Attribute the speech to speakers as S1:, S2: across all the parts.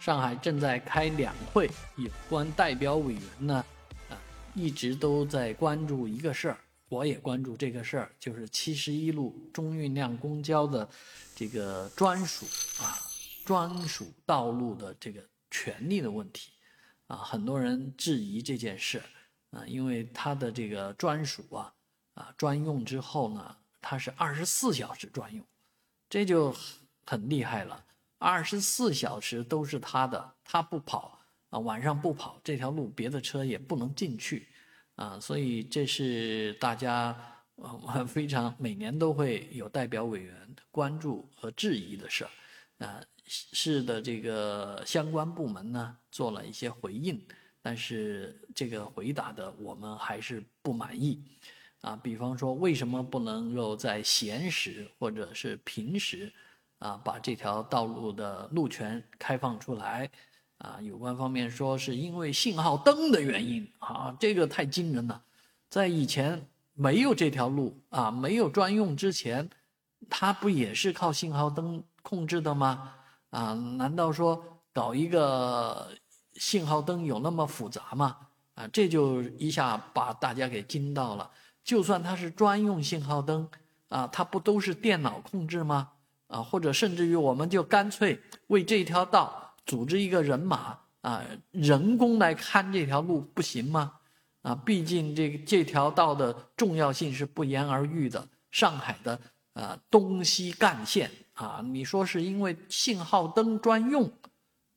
S1: 上海正在开两会，有关代表委员呢，啊，一直都在关注一个事儿，我也关注这个事儿，就是七十一路中运量公交的这个专属啊专属道路的这个权利的问题，啊，很多人质疑这件事，啊，因为它的这个专属啊啊专用之后呢，它是二十四小时专用，这就很厉害了。二十四小时都是他的，他不跑啊，晚上不跑，这条路别的车也不能进去，啊，所以这是大家呃 非常每年都会有代表委员关注和质疑的事儿，啊，市的这个相关部门呢做了一些回应，但是这个回答的我们还是不满意，啊，比方说为什么不能够在闲时或者是平时？啊，把这条道路的路权开放出来，啊，有关方面说是因为信号灯的原因，啊，这个太惊人了，在以前没有这条路啊，没有专用之前，它不也是靠信号灯控制的吗？啊，难道说搞一个信号灯有那么复杂吗？啊，这就一下把大家给惊到了。就算它是专用信号灯，啊，它不都是电脑控制吗？啊，或者甚至于，我们就干脆为这条道组织一个人马啊，人工来看这条路，不行吗？啊，毕竟这个这条道的重要性是不言而喻的。上海的啊东西干线啊，你说是因为信号灯专用，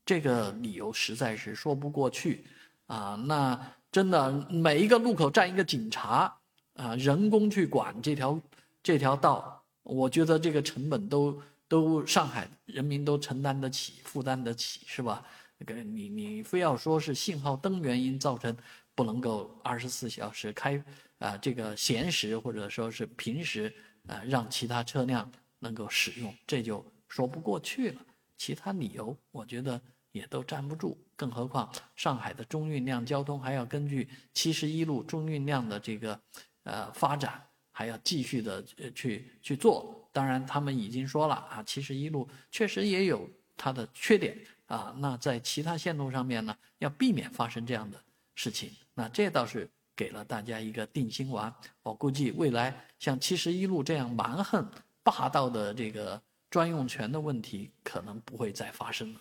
S1: 这个理由实在是说不过去啊。那真的每一个路口站一个警察啊，人工去管这条这条道。我觉得这个成本都都上海人民都承担得起、负担得起，是吧？那个你你非要说是信号灯原因造成不能够二十四小时开啊，这个闲时或者说是平时啊，让其他车辆能够使用，这就说不过去了。其他理由我觉得也都站不住，更何况上海的中运量交通还要根据七十一路中运量的这个呃发展。还要继续的去去做，当然他们已经说了啊，七十一路确实也有它的缺点啊。那在其他线路上面呢，要避免发生这样的事情，那这倒是给了大家一个定心丸。我估计未来像七十一路这样蛮横霸道的这个专用权的问题，可能不会再发生了。